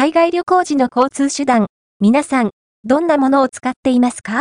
海外旅行時の交通手段、皆さん、どんなものを使っていますか？